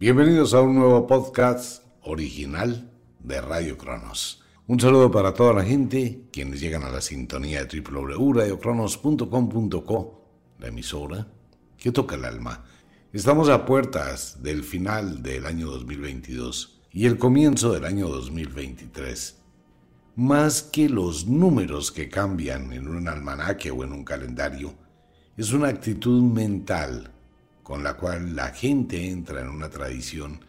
Bienvenidos a un nuevo podcast original de Radio Cronos. Un saludo para toda la gente, quienes llegan a la sintonía de www.radiocronos.com.co, la emisora que toca el alma. Estamos a puertas del final del año 2022 y el comienzo del año 2023. Más que los números que cambian en un almanaque o en un calendario, es una actitud mental con la cual la gente entra en una tradición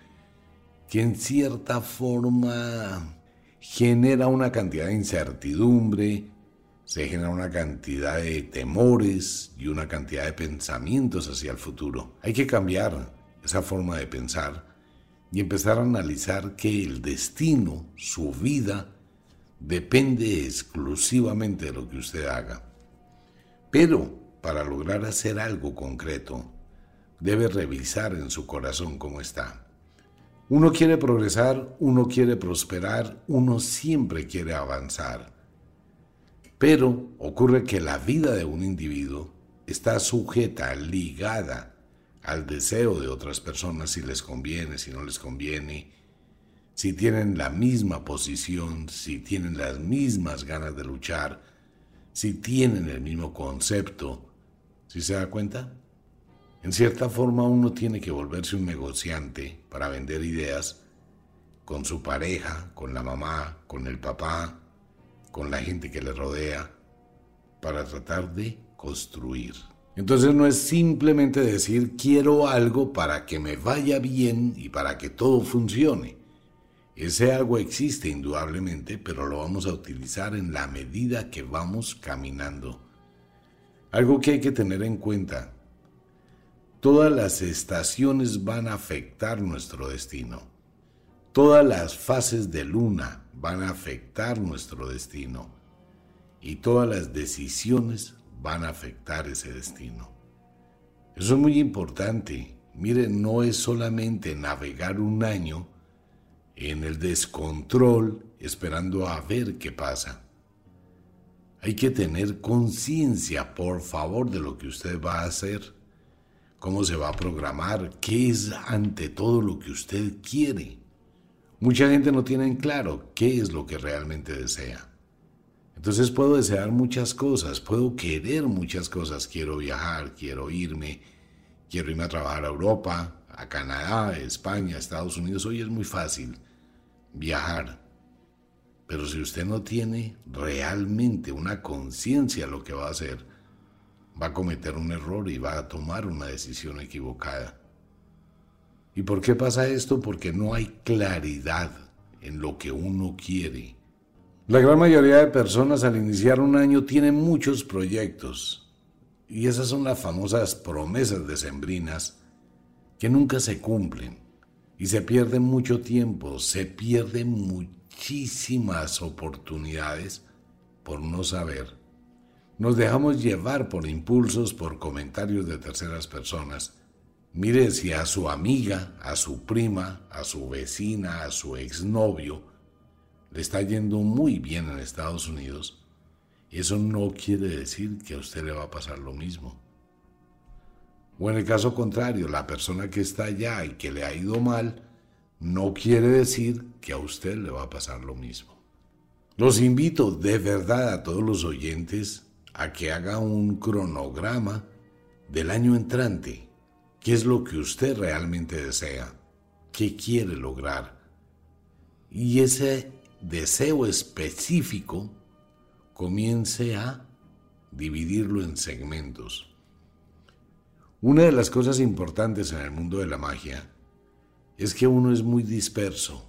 que en cierta forma genera una cantidad de incertidumbre, se genera una cantidad de temores y una cantidad de pensamientos hacia el futuro. Hay que cambiar esa forma de pensar y empezar a analizar que el destino, su vida, depende exclusivamente de lo que usted haga. Pero para lograr hacer algo concreto, debe revisar en su corazón cómo está. Uno quiere progresar, uno quiere prosperar, uno siempre quiere avanzar. Pero ocurre que la vida de un individuo está sujeta, ligada al deseo de otras personas, si les conviene, si no les conviene, si tienen la misma posición, si tienen las mismas ganas de luchar, si tienen el mismo concepto. ¿Sí se da cuenta? En cierta forma uno tiene que volverse un negociante para vender ideas con su pareja, con la mamá, con el papá, con la gente que le rodea, para tratar de construir. Entonces no es simplemente decir quiero algo para que me vaya bien y para que todo funcione. Ese algo existe indudablemente, pero lo vamos a utilizar en la medida que vamos caminando. Algo que hay que tener en cuenta Todas las estaciones van a afectar nuestro destino. Todas las fases de luna van a afectar nuestro destino. Y todas las decisiones van a afectar ese destino. Eso es muy importante. Miren, no es solamente navegar un año en el descontrol esperando a ver qué pasa. Hay que tener conciencia, por favor, de lo que usted va a hacer cómo se va a programar, qué es ante todo lo que usted quiere. Mucha gente no tiene en claro qué es lo que realmente desea. Entonces puedo desear muchas cosas, puedo querer muchas cosas, quiero viajar, quiero irme, quiero irme a trabajar a Europa, a Canadá, España, Estados Unidos. Hoy es muy fácil viajar. Pero si usted no tiene realmente una conciencia de lo que va a hacer, va a cometer un error y va a tomar una decisión equivocada. ¿Y por qué pasa esto? Porque no hay claridad en lo que uno quiere. La gran mayoría de personas al iniciar un año tienen muchos proyectos y esas son las famosas promesas decembrinas que nunca se cumplen y se pierde mucho tiempo, se pierden muchísimas oportunidades por no saber nos dejamos llevar por impulsos, por comentarios de terceras personas Mire si a su amiga, a su prima, a su vecina, a su exnovio, le está yendo muy bien en Estados Unidos, eso no quiere decir que a usted le va a pasar lo mismo. O en el caso contrario, la persona que está allá y que le ha ido mal, no quiere decir que a usted le va a pasar lo mismo. Los invito de verdad a todos los oyentes a que haga un cronograma del año entrante. ¿Qué es lo que usted realmente desea? ¿Qué quiere lograr? Y ese deseo específico comience a dividirlo en segmentos. Una de las cosas importantes en el mundo de la magia es que uno es muy disperso.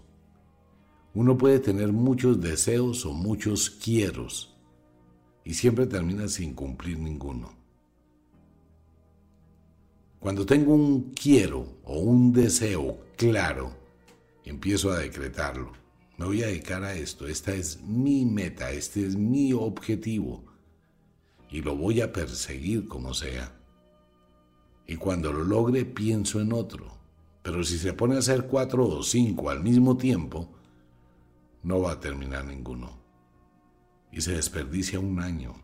Uno puede tener muchos deseos o muchos quieros y siempre termina sin cumplir ninguno. Cuando tengo un quiero o un deseo claro, empiezo a decretarlo. Me voy a dedicar a esto, esta es mi meta, este es mi objetivo y lo voy a perseguir como sea. Y cuando lo logre pienso en otro. Pero si se pone a hacer cuatro o cinco al mismo tiempo, no va a terminar ninguno. Y se desperdicia un año.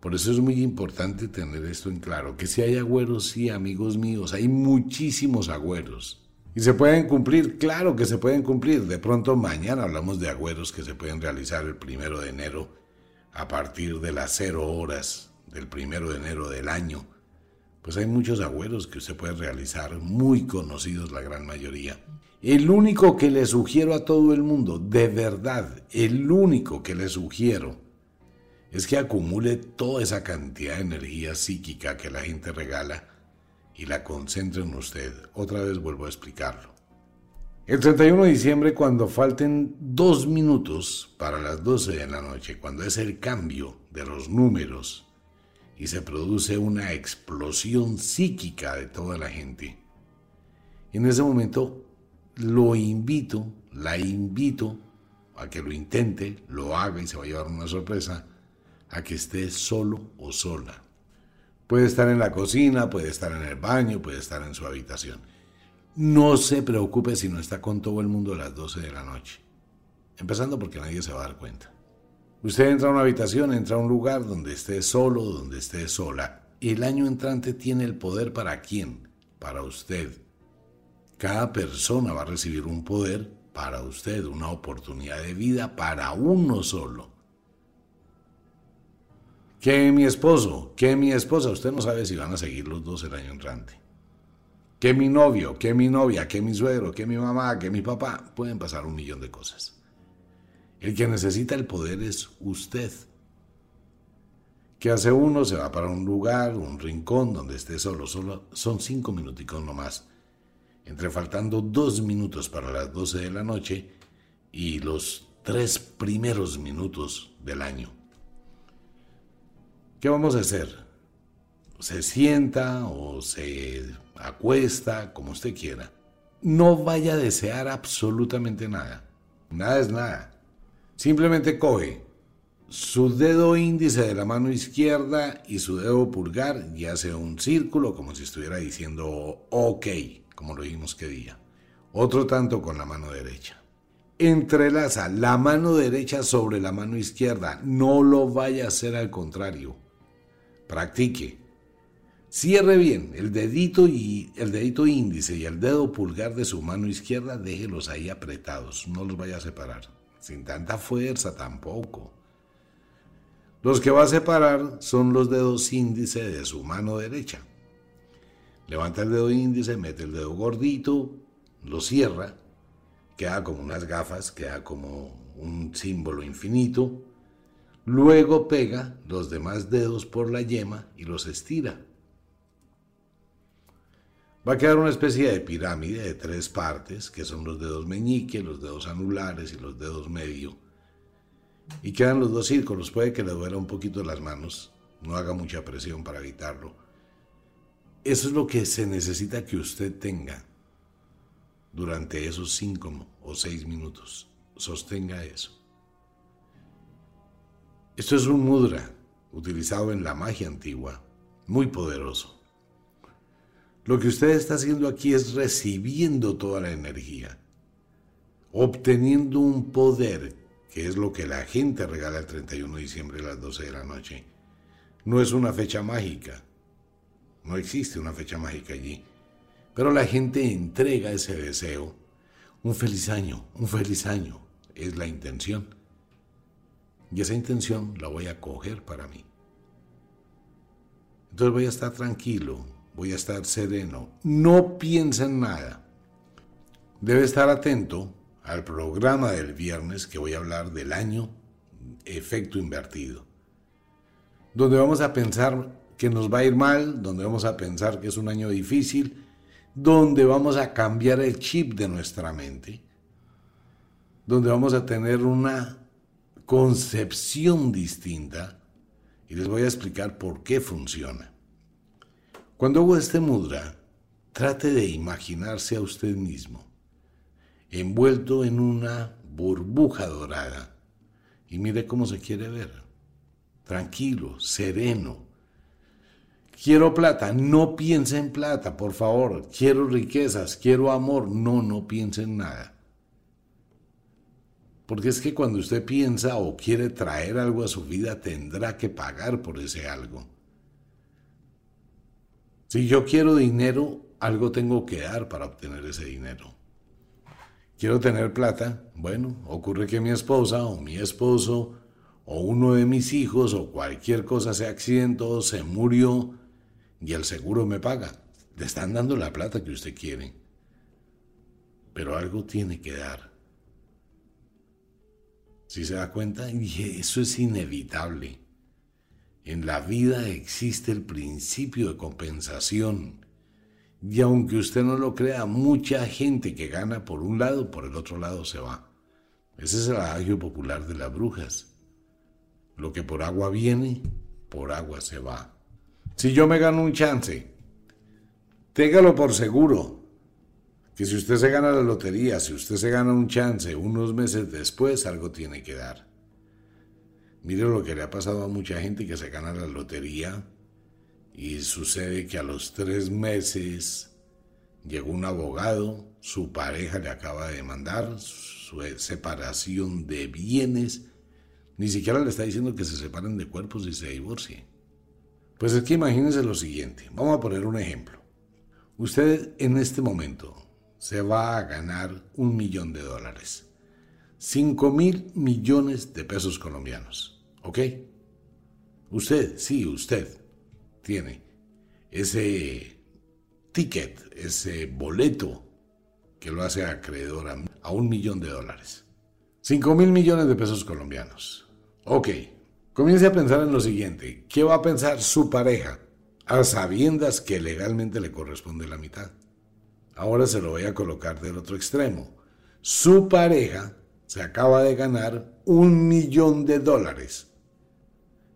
Por eso es muy importante tener esto en claro, que si hay agüeros, sí, amigos míos, hay muchísimos agüeros. ¿Y se pueden cumplir? Claro que se pueden cumplir. De pronto mañana hablamos de agüeros que se pueden realizar el primero de enero a partir de las cero horas del primero de enero del año pues hay muchos agüeros que usted puede realizar, muy conocidos la gran mayoría. El único que le sugiero a todo el mundo, de verdad, el único que le sugiero, es que acumule toda esa cantidad de energía psíquica que la gente regala y la concentre en usted. Otra vez vuelvo a explicarlo. El 31 de diciembre, cuando falten dos minutos para las 12 de la noche, cuando es el cambio de los números y se produce una explosión psíquica de toda la gente. En ese momento lo invito, la invito a que lo intente, lo haga y se va a llevar una sorpresa, a que esté solo o sola. Puede estar en la cocina, puede estar en el baño, puede estar en su habitación. No se preocupe si no está con todo el mundo a las 12 de la noche. Empezando porque nadie se va a dar cuenta. Usted entra a una habitación, entra a un lugar donde esté solo, donde esté sola. El año entrante tiene el poder para quién? Para usted. Cada persona va a recibir un poder para usted, una oportunidad de vida para uno solo. Que mi esposo, que mi esposa, usted no sabe si van a seguir los dos el año entrante. Que mi novio, que mi novia, que mi suegro, que mi mamá, que mi papá, pueden pasar un millón de cosas. El que necesita el poder es usted. ¿Qué hace uno? Se va para un lugar, un rincón donde esté solo, solo son cinco minuticos nomás. Entre faltando dos minutos para las doce de la noche y los tres primeros minutos del año. ¿Qué vamos a hacer? Se sienta o se acuesta, como usted quiera. No vaya a desear absolutamente nada. Nada es nada. Simplemente coge su dedo índice de la mano izquierda y su dedo pulgar y hace un círculo como si estuviera diciendo ok, como lo dijimos que día. Otro tanto con la mano derecha. Entrelaza la mano derecha sobre la mano izquierda. No lo vaya a hacer al contrario. Practique. Cierre bien el dedito y el dedito índice y el dedo pulgar de su mano izquierda, déjelos ahí apretados, no los vaya a separar sin tanta fuerza tampoco. Los que va a separar son los dedos índice de su mano derecha. Levanta el dedo índice, mete el dedo gordito, lo cierra, queda como unas gafas, queda como un símbolo infinito. Luego pega los demás dedos por la yema y los estira. Va a quedar una especie de pirámide de tres partes, que son los dedos meñique, los dedos anulares y los dedos medio. Y quedan los dos círculos. Puede que le duela un poquito las manos. No haga mucha presión para evitarlo. Eso es lo que se necesita que usted tenga durante esos cinco o seis minutos. Sostenga eso. Esto es un mudra utilizado en la magia antigua, muy poderoso. Lo que usted está haciendo aquí es recibiendo toda la energía, obteniendo un poder, que es lo que la gente regala el 31 de diciembre a las 12 de la noche. No es una fecha mágica, no existe una fecha mágica allí, pero la gente entrega ese deseo. Un feliz año, un feliz año es la intención. Y esa intención la voy a coger para mí. Entonces voy a estar tranquilo, voy a estar sereno, no piensa en nada. Debe estar atento al programa del viernes que voy a hablar del año efecto invertido, donde vamos a pensar que nos va a ir mal, donde vamos a pensar que es un año difícil, donde vamos a cambiar el chip de nuestra mente, donde vamos a tener una concepción distinta y les voy a explicar por qué funciona. Cuando hago este mudra, trate de imaginarse a usted mismo, envuelto en una burbuja dorada, y mire cómo se quiere ver, tranquilo, sereno. Quiero plata, no piense en plata, por favor. Quiero riquezas, quiero amor, no, no piense en nada. Porque es que cuando usted piensa o quiere traer algo a su vida, tendrá que pagar por ese algo. Si yo quiero dinero, algo tengo que dar para obtener ese dinero. Quiero tener plata, bueno, ocurre que mi esposa o mi esposo o uno de mis hijos o cualquier cosa se accidentó, se murió y el seguro me paga. Le están dando la plata que usted quiere. Pero algo tiene que dar. Si se da cuenta, y eso es inevitable. En la vida existe el principio de compensación. Y aunque usted no lo crea, mucha gente que gana por un lado, por el otro lado se va. Ese es el adagio popular de las brujas. Lo que por agua viene, por agua se va. Si yo me gano un chance, téngalo por seguro. Que si usted se gana la lotería, si usted se gana un chance, unos meses después algo tiene que dar. Mire lo que le ha pasado a mucha gente que se gana la lotería y sucede que a los tres meses llegó un abogado, su pareja le acaba de demandar, su separación de bienes, ni siquiera le está diciendo que se separen de cuerpos y se divorcien. Pues es que imagínense lo siguiente, vamos a poner un ejemplo. Usted en este momento se va a ganar un millón de dólares. 5 mil millones de pesos colombianos. ¿Ok? Usted, sí, usted tiene ese ticket, ese boleto que lo hace acreedor a, un millón de dólares. 5 mil millones de pesos colombianos. Ok, comience a pensar en lo siguiente. ¿Qué va a pensar su pareja a sabiendas que legalmente le corresponde la mitad? Ahora se lo voy a colocar del otro extremo. Su pareja se acaba de ganar un millón de dólares.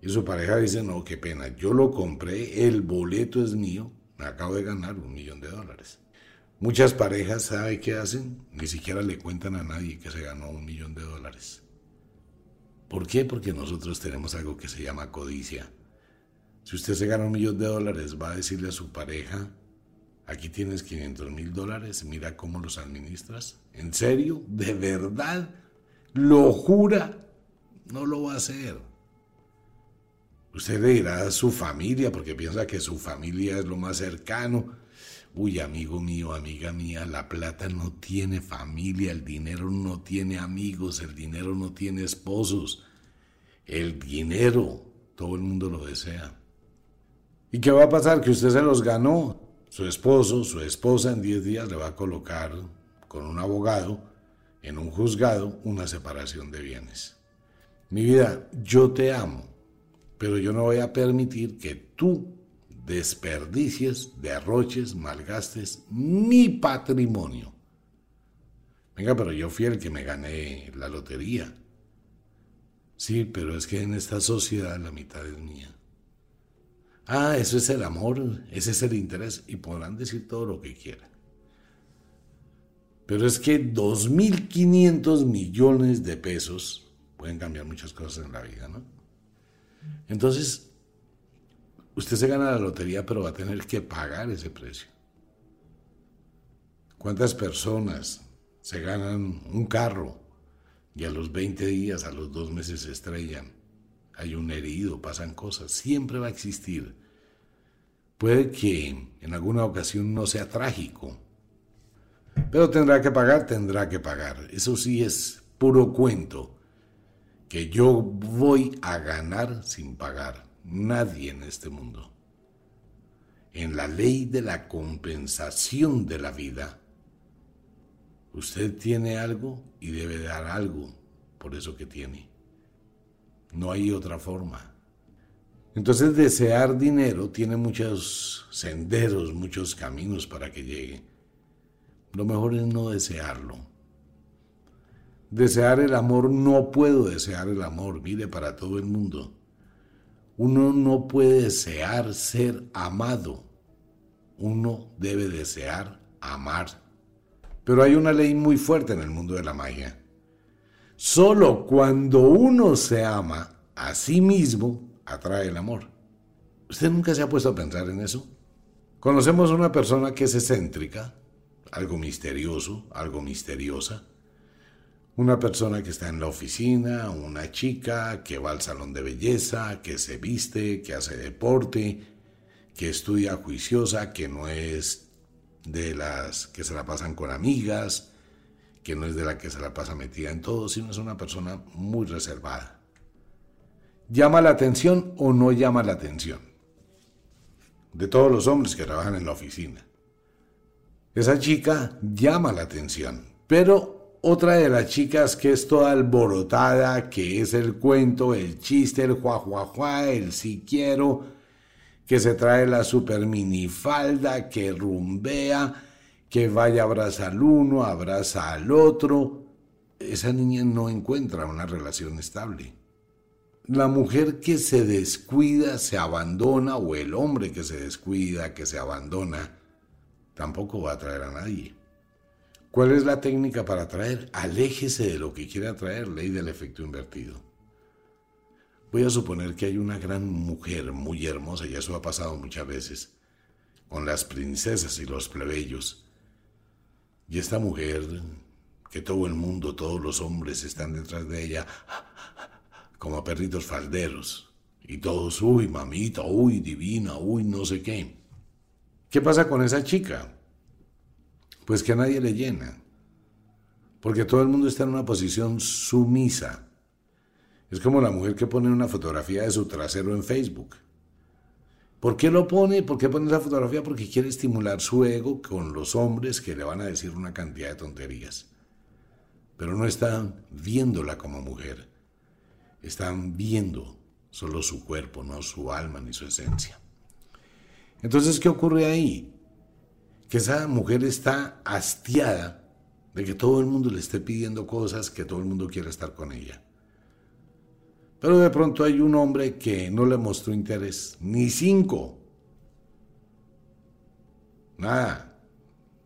Y su pareja dice, no, qué pena, yo lo compré, el boleto es mío, me acabo de ganar un millón de dólares. Muchas parejas, ¿sabe qué hacen? Ni siquiera le cuentan a nadie que se ganó un millón de dólares. ¿Por qué? Porque nosotros tenemos algo que se llama codicia. Si usted se gana un millón de dólares, va a decirle a su pareja, aquí tienes 500 mil dólares, mira cómo los administras. ¿En serio? ¿De verdad? lo jura, no lo va a hacer. Usted le dirá a su familia, porque piensa que su familia es lo más cercano. Uy, amigo mío, amiga mía, la plata no tiene familia, el dinero no tiene amigos, el dinero no tiene esposos. El dinero, todo el mundo lo desea. ¿Y qué va a pasar? Que usted se los ganó. Su esposo, su esposa en 10 días le va a colocar con un abogado en un juzgado una separación de bienes. Mi vida, yo te amo, pero yo no voy a permitir que tú desperdicies, derroches, malgastes mi patrimonio. Venga, pero yo fui el que me gané la lotería. Sí, pero es que en esta sociedad la mitad es mía. Ah, eso es el amor, ese es el interés, y podrán decir todo lo que quieran. Pero es que 2.500 millones de pesos pueden cambiar muchas cosas en la vida, ¿no? Entonces, usted se gana la lotería, pero va a tener que pagar ese precio. ¿Cuántas personas se ganan un carro y a los 20 días, a los dos meses se estrellan? Hay un herido, pasan cosas, siempre va a existir. Puede que en alguna ocasión no sea trágico, pero tendrá que pagar, tendrá que pagar. Eso sí es puro cuento, que yo voy a ganar sin pagar. Nadie en este mundo. En la ley de la compensación de la vida, usted tiene algo y debe dar algo por eso que tiene. No hay otra forma. Entonces desear dinero tiene muchos senderos, muchos caminos para que llegue. Lo mejor es no desearlo. Desear el amor, no puedo desear el amor, mire, para todo el mundo. Uno no puede desear ser amado. Uno debe desear amar. Pero hay una ley muy fuerte en el mundo de la magia. Solo cuando uno se ama a sí mismo, atrae el amor. ¿Usted nunca se ha puesto a pensar en eso? Conocemos a una persona que es excéntrica, algo misterioso, algo misteriosa. Una persona que está en la oficina, una chica que va al salón de belleza, que se viste, que hace deporte, que estudia juiciosa, que no es de las que se la pasan con amigas, que no es de la que se la pasa metida en todo, sino es una persona muy reservada. ¿Llama la atención o no llama la atención? De todos los hombres que trabajan en la oficina. Esa chica llama la atención, pero otra de las chicas que es toda alborotada, que es el cuento, el chiste, el juajuajua, el si quiero, que se trae la super minifalda, que rumbea, que vaya abraza al uno, abraza al otro. Esa niña no encuentra una relación estable. La mujer que se descuida, se abandona, o el hombre que se descuida, que se abandona, tampoco va a atraer a nadie. ¿Cuál es la técnica para atraer? Aléjese de lo que quiere atraer, ley del efecto invertido. Voy a suponer que hay una gran mujer muy hermosa, y eso ha pasado muchas veces, con las princesas y los plebeyos. Y esta mujer, que todo el mundo, todos los hombres están detrás de ella, como perritos falderos. Y todos, uy, mamita, uy, divina, uy, no sé qué. ¿Qué pasa con esa chica? Pues que a nadie le llena. Porque todo el mundo está en una posición sumisa. Es como la mujer que pone una fotografía de su trasero en Facebook. ¿Por qué lo pone? ¿Por qué pone esa fotografía? Porque quiere estimular su ego con los hombres que le van a decir una cantidad de tonterías. Pero no están viéndola como mujer están viendo solo su cuerpo, no su alma ni su esencia. Entonces, ¿qué ocurre ahí? Que esa mujer está hastiada de que todo el mundo le esté pidiendo cosas, que todo el mundo quiera estar con ella. Pero de pronto hay un hombre que no le mostró interés, ni cinco. Nada,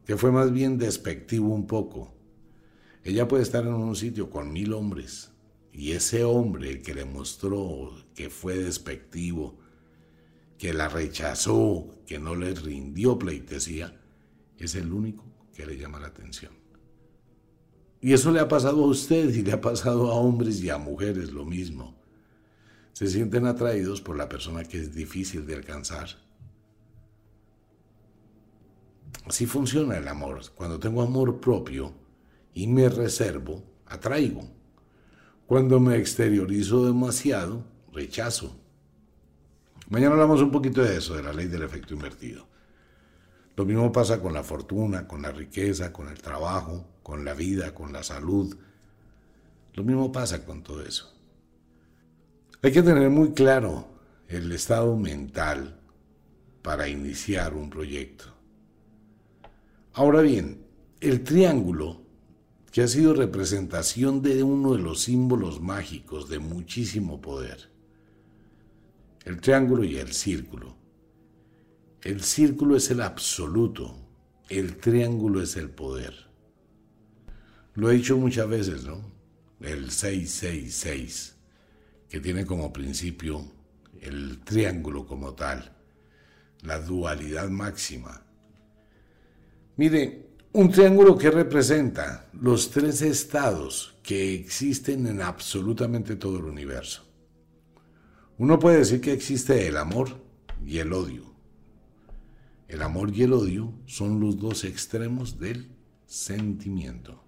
que fue más bien despectivo un poco. Ella puede estar en un sitio con mil hombres, y ese hombre que le mostró que fue despectivo, que la rechazó, que no le rindió pleitesía, es el único que le llama la atención. Y eso le ha pasado a usted y le ha pasado a hombres y a mujeres lo mismo. Se sienten atraídos por la persona que es difícil de alcanzar. Así funciona el amor. Cuando tengo amor propio y me reservo, atraigo. Cuando me exteriorizo demasiado, rechazo. Mañana hablamos un poquito de eso, de la ley del efecto invertido. Lo mismo pasa con la fortuna, con la riqueza, con el trabajo, con la vida, con la salud. Lo mismo pasa con todo eso. Hay que tener muy claro el estado mental para iniciar un proyecto. Ahora bien, el triángulo que ha sido representación de uno de los símbolos mágicos de muchísimo poder. El triángulo y el círculo. El círculo es el absoluto, el triángulo es el poder. Lo he dicho muchas veces, ¿no? El 666, que tiene como principio el triángulo como tal, la dualidad máxima. Mire, Un triángulo que representa los tres estados que existen en absolutamente todo el universo. Uno puede decir que existe el amor y el odio. El amor y el odio son los dos extremos del sentimiento.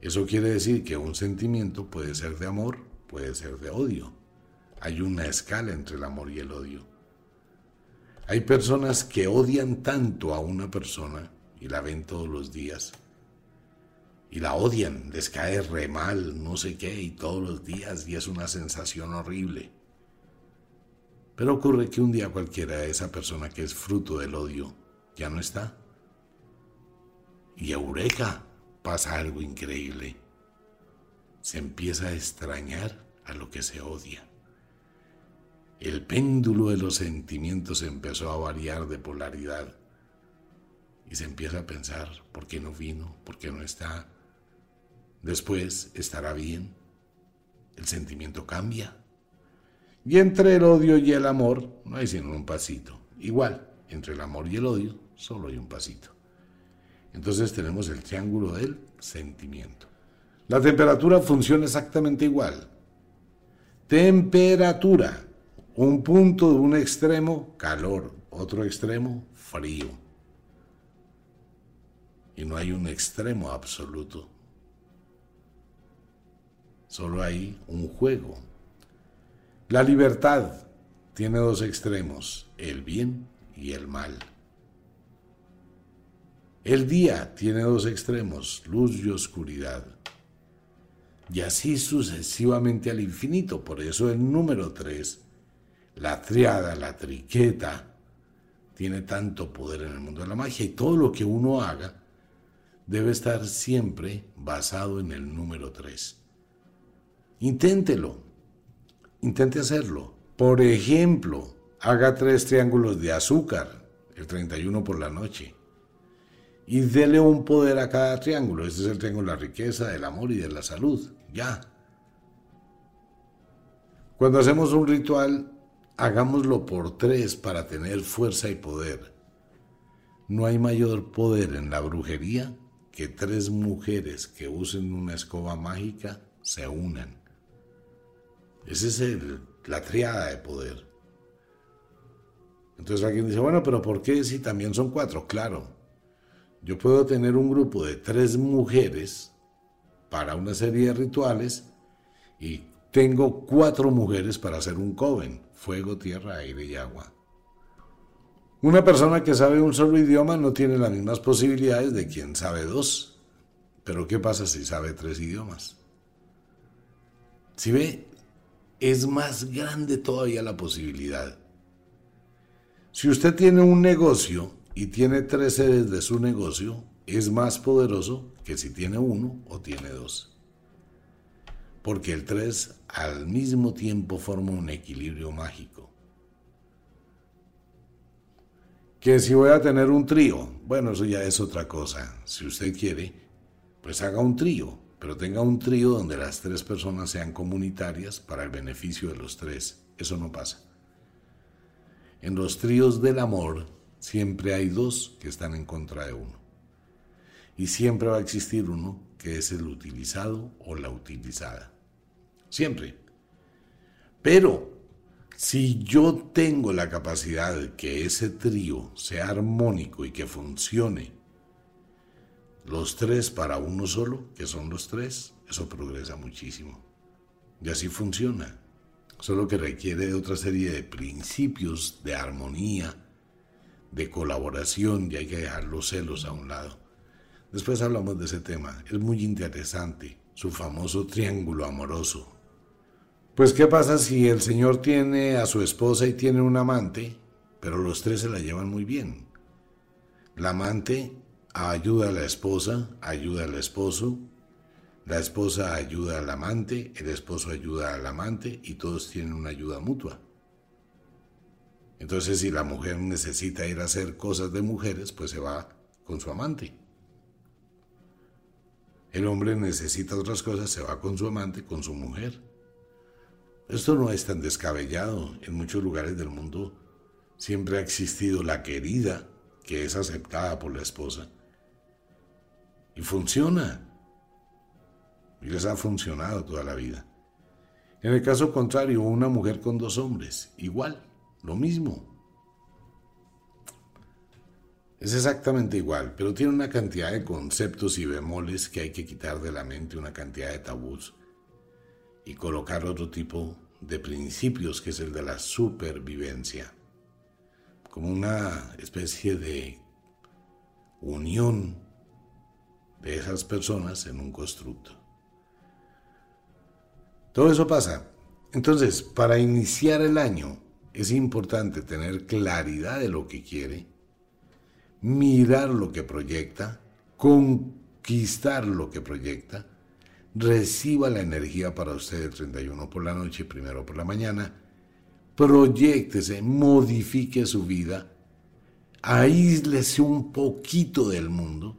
Eso quiere decir que un sentimiento puede ser de amor, puede ser de odio. Hay una escala entre el amor y el odio. Hay personas que odian tanto a una persona y la ven todos los días. Y la odian, les cae re mal, no sé qué, y todos los días, y es una sensación horrible. Pero ocurre que un día cualquiera esa persona que es fruto del odio ya no está. Y eureka, pasa algo increíble. Se empieza a extrañar a lo que se odia. El péndulo de los sentimientos empezó a variar de polaridad y se empieza a pensar, ¿por qué no vino? ¿Por qué no está? Después estará bien. El sentimiento cambia. Y entre el odio y el amor no hay sino un pasito. Igual, entre el amor y el odio solo hay un pasito. Entonces tenemos el triángulo del sentimiento. La temperatura funciona exactamente igual. Temperatura. Un punto de un extremo, calor. Otro extremo, frío. Y no hay un extremo absoluto. Solo hay un juego. La libertad tiene dos extremos, el bien y el mal. El día tiene dos extremos, luz y oscuridad. Y así sucesivamente al infinito. Por eso el número tres, la triada, la triqueta, tiene tanto poder en el mundo de la magia. Y todo lo que uno haga debe estar siempre basado en el número tres. Inténtelo. Intente hacerlo. Por ejemplo, haga tres triángulos de azúcar, el 31 por la noche. Y dele un poder a cada triángulo. Este es el triángulo de la riqueza, del amor y de la salud. Ya. Cuando hacemos un ritual, hagámoslo por tres para tener fuerza y poder. No hay mayor poder en la brujería que tres mujeres que usen una escoba mágica se unan. Esa es la triada de poder. Entonces alguien dice, bueno, pero ¿por qué si también son cuatro? Claro, yo puedo tener un grupo de tres mujeres para una serie de rituales y tengo cuatro mujeres para hacer un coven, fuego, tierra, aire y agua. Una persona que sabe un solo idioma no tiene las mismas posibilidades de quien sabe dos. Pero ¿qué pasa si sabe tres idiomas? Si ve, es más grande todavía la posibilidad. Si usted tiene un negocio y tiene tres sedes de su negocio, es más poderoso que si tiene uno o tiene dos. Porque el tres al mismo tiempo forma un equilibrio mágico. Que si voy a tener un trío, bueno, eso ya es otra cosa. Si usted quiere, pues haga un trío pero tenga un trío donde las tres personas sean comunitarias para el beneficio de los tres. Eso no pasa. En los tríos del amor siempre hay dos que están en contra de uno. Y siempre va a existir uno que es el utilizado o la utilizada. Siempre. Pero si yo tengo la capacidad de que ese trío sea armónico y que funcione los tres para uno solo, que son los tres, eso progresa muchísimo. Y así funciona. Solo que requiere de otra serie de principios de armonía, de colaboración, y hay que dejar los celos a un lado. Después hablamos de ese tema. Es muy interesante, su famoso triángulo amoroso. Pues, ¿qué pasa si el señor tiene a su esposa y tiene un amante, pero los tres se la llevan muy bien? La amante ayuda a la esposa, ayuda al esposo, la esposa ayuda al amante, el esposo ayuda al amante y todos tienen una ayuda mutua. Entonces si la mujer necesita ir a hacer cosas de mujeres, pues se va con su amante. El hombre necesita otras cosas, se va con su amante, con su mujer. Esto no es tan descabellado. En muchos lugares del mundo siempre ha existido la querida, que es aceptada por la esposa, Y funciona. Y les ha funcionado toda la vida. En el caso contrario, una mujer con dos hombres, igual, lo mismo. Es exactamente igual, pero tiene una cantidad de conceptos y bemoles que hay que quitar de la mente, una cantidad de tabús y colocar otro tipo de principios que es el de la supervivencia, como una especie de unión de esas personas en un constructo. Todo eso pasa. Entonces, para iniciar el año es importante tener claridad de lo que quiere, mirar lo que proyecta, conquistar lo que proyecta, reciba la energía para usted el 31 por la noche, primero por la mañana, proyectese, modifique su vida, aíslese un poquito del mundo,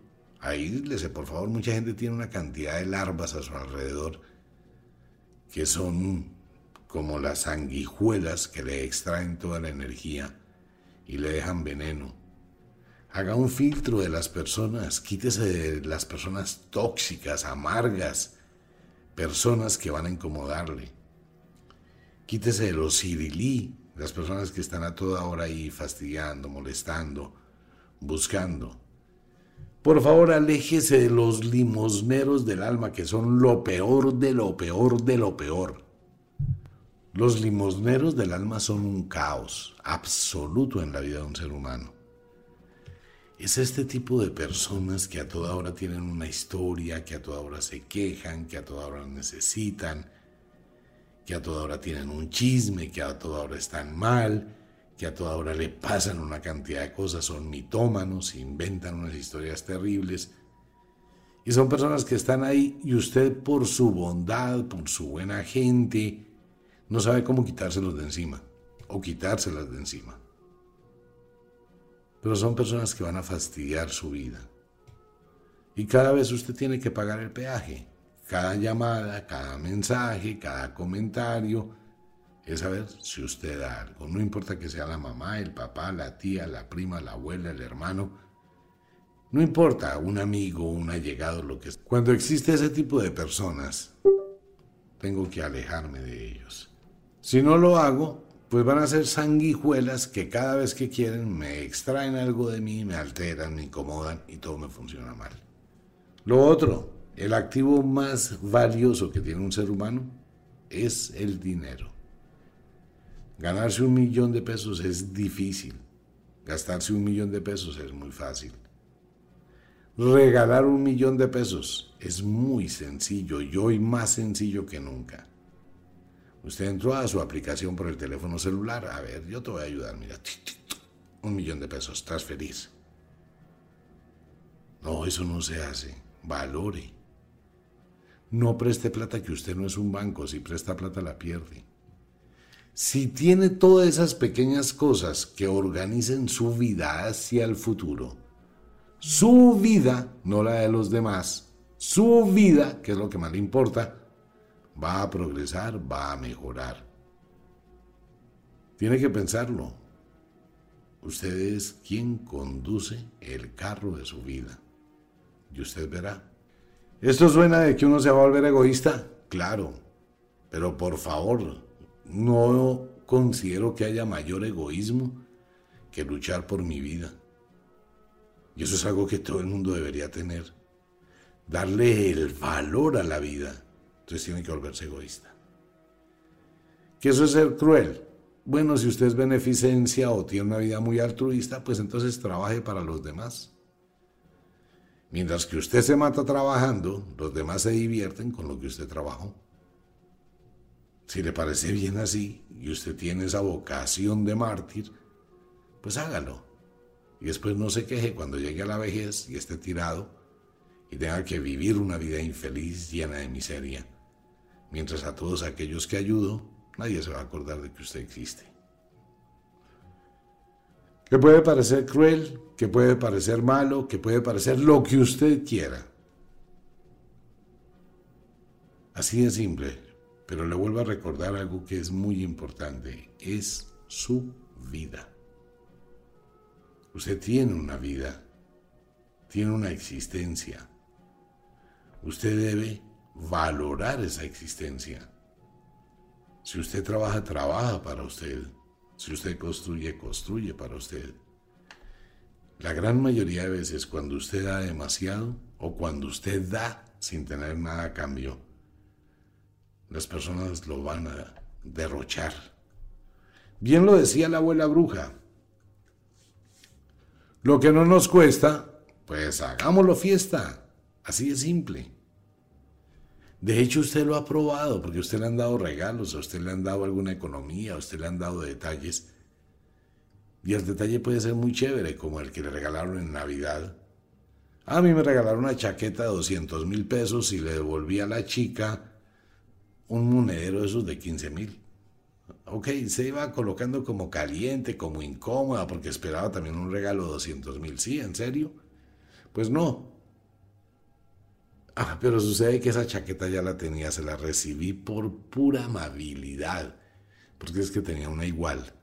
aíslese, por favor, mucha gente tiene una cantidad de larvas a su alrededor que son como las sanguijuelas que le extraen toda la energía y le dejan veneno. Haga un filtro de las personas, quítese de las personas tóxicas, amargas, personas que van a incomodarle. Quítese de los cirilí, las personas que están a toda hora ahí fastidiando, molestando, buscando. Por favor, aléjese de los limosneros del alma, que son lo peor de lo peor de lo peor. Los limosneros del alma son un caos absoluto en la vida de un ser humano. Es este tipo de personas que a toda hora tienen una historia, que a toda hora se quejan, que a toda hora necesitan, que a toda hora tienen un chisme, que a toda hora están mal, que a toda hora le pasan una cantidad de cosas, son mitómanos, inventan unas historias terribles. Y son personas que están ahí y usted por su bondad, por su buena gente, no sabe cómo quitárselos de encima o quitárselas de encima. Pero son personas que van a fastidiar su vida. Y cada vez usted tiene que pagar el peaje. Cada llamada, cada mensaje, cada comentario, es saber si usted da algo. No importa que sea la mamá, el papá, la tía, la prima, la abuela, el hermano. No importa, un amigo, un allegado, lo que sea. Cuando existe ese tipo de personas, tengo que alejarme de ellos. Si no lo hago, pues van a ser sanguijuelas que cada vez que quieren me extraen algo de mí, me alteran, me incomodan y todo me funciona mal. Lo otro, el activo más valioso que tiene un ser humano es el dinero. Ganarse un millón de pesos es difícil. Gastarse un millón de pesos es muy fácil. Regalar un millón de pesos es muy sencillo y hoy más sencillo que nunca. Usted entró a su aplicación por el teléfono celular. A ver, yo te voy a ayudar. Mira, un millón de pesos, feliz. No, eso no se hace. Valore. No preste plata que usted no es un banco. Si presta plata la pierde. Si tiene todas esas pequeñas cosas que organicen su vida hacia el futuro, su vida, no la de los demás, su vida, que es lo que más le importa, va a progresar, va a mejorar. Tiene que pensarlo. Usted es quien conduce el carro de su vida. Y usted verá. ¿Esto suena de que uno se va a volver egoísta? Claro. Pero por favor, no considero que haya mayor egoísmo que luchar por mi vida. Y eso es algo que todo el mundo debería tener. Darle el valor a la vida. Entonces tiene que volverse egoísta. ¿Qué eso es ser cruel? Bueno, si usted es beneficencia o tiene una vida muy altruista, pues entonces trabaje para los demás. Mientras que usted se mata trabajando, los demás se divierten con lo que usted trabajó. Si le parece bien así y usted tiene esa vocación de mártir, pues hágalo. Y después no se queje cuando llegue a la vejez y esté tirado y tenga que vivir una vida infeliz llena de miseria. Mientras a todos aquellos que ayudo, nadie se va a acordar de que usted existe. Que puede parecer cruel, que puede parecer malo, que puede parecer lo que usted quiera. Así de simple, pero le vuelvo a recordar algo que es muy importante, es su vida. Usted tiene una vida, tiene una existencia, Usted debe valorar esa existencia. Si usted trabaja, trabaja para usted. Si usted construye, construye para usted. La gran mayoría de veces cuando usted da demasiado o cuando usted da sin tener nada a cambio, las personas lo van a derrochar. Bien lo decía la abuela bruja. Lo que no nos cuesta, pues hagámoslo fiesta. Así de simple. De hecho, usted lo ha probado porque usted le han dado regalos, a usted le han dado alguna economía, a usted le han dado detalles. Y el detalle puede ser muy chévere, como el que le regalaron en Navidad. A mí me regalaron una chaqueta de 200 mil pesos y le devolví a la chica un monedero de esos de 15 mil. Ok, se iba colocando como caliente, como incómoda, porque esperaba también un regalo de 200 mil. ¿Sí? ¿En serio? Pues no, Ah, pero sucede que esa chaqueta ya la tenía, se la recibí por pura amabilidad, porque es que tenía una igual.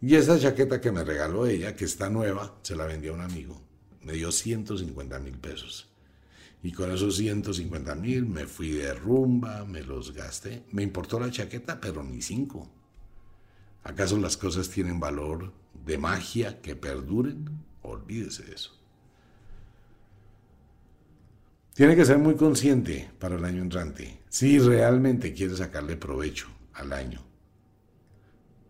Y esa chaqueta que me regaló ella, que está nueva, se la vendió a un amigo. Me dio 150 mil pesos. Y con esos 150 mil me fui de rumba, me los gasté. Me importó la chaqueta, pero ni cinco. ¿Acaso las cosas tienen valor de magia que perduren? Olvídese de eso. Tiene que ser muy consciente para el año entrante si realmente quiere sacarle provecho al año.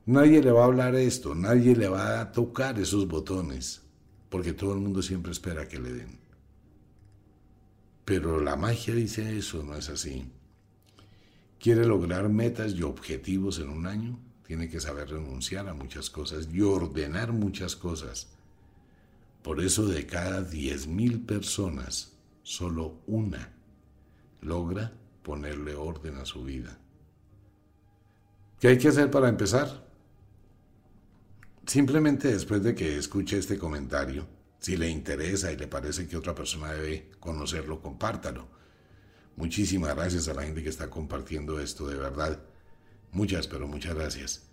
Nadie le va a hablar esto, nadie le va a tocar esos botones, porque todo el mundo siempre espera que le den. Pero la magia dice eso, no es así. Quiere lograr metas y objetivos en un año, tiene que saber renunciar a muchas cosas y ordenar muchas cosas. Por eso de cada 10.000 personas, solo una logra ponerle orden a su vida. ¿Qué hay que hacer para empezar? Simplemente después de que escuche este comentario, si le interesa y le parece que otra persona debe conocerlo, compártalo. Muchísimas gracias a la gente que está compartiendo esto, de verdad. Muchas, pero muchas gracias.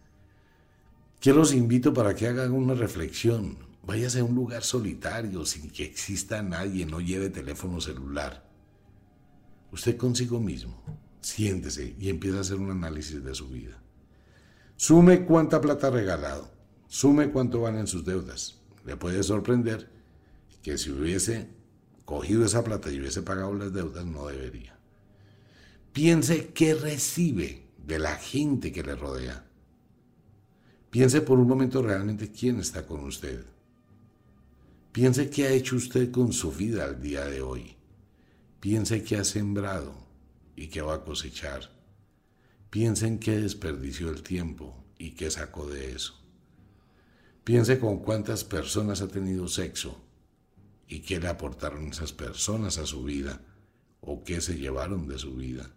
Yo los invito para que hagan una reflexión, Váyase a un lugar solitario sin que exista nadie, no lleve teléfono celular. Usted consigo mismo, siéntese y empieza a hacer un análisis de su vida. Sume cuánta plata ha regalado, sume cuánto van en sus deudas. Le puede sorprender que si hubiese cogido esa plata y hubiese pagado las deudas, no debería. Piense qué recibe de la gente que le rodea. Piense por un momento realmente quién está con usted. Piense qué ha hecho usted con su vida al día de hoy. Piense qué ha sembrado y qué va a cosechar. Piense en qué desperdició el tiempo y qué sacó de eso. Piense con cuántas personas ha tenido sexo y qué le aportaron esas personas a su vida o qué se llevaron de su vida.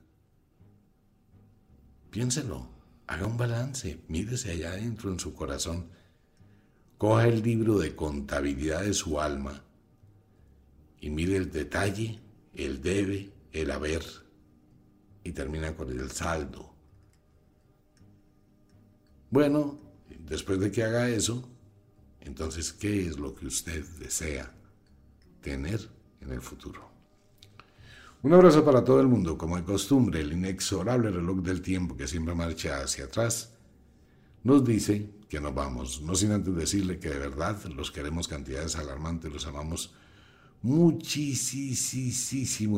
Piénselo, haga un balance, mírese allá adentro en su corazón coja el libro de contabilidad de su alma y mire el detalle, el debe, el haber y termina con el saldo. Bueno, después de que haga eso, entonces, ¿qué es lo que usted desea tener en el futuro? Un abrazo para todo el mundo, como de costumbre, el inexorable reloj del tiempo que siempre marcha hacia atrás nos dice que nos vamos, no sin antes decirle que de verdad los queremos cantidades alarmantes, los amamos muchísimo,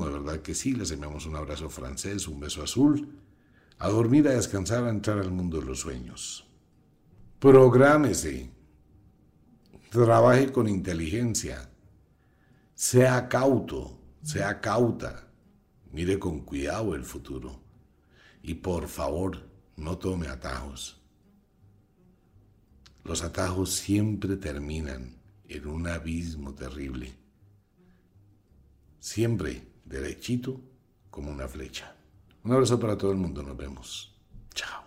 de verdad que sí, les enviamos un abrazo francés, un beso azul, a dormir, a descansar, a entrar al mundo de los sueños. Prográmese, trabaje con inteligencia, sea cauto, sea cauta, mire con cuidado el futuro y por favor no tome atajos. Los atajos siempre terminan en un abismo terrible. Siempre derechito como una flecha. Un abrazo para todo el mundo. Nos vemos. Chao.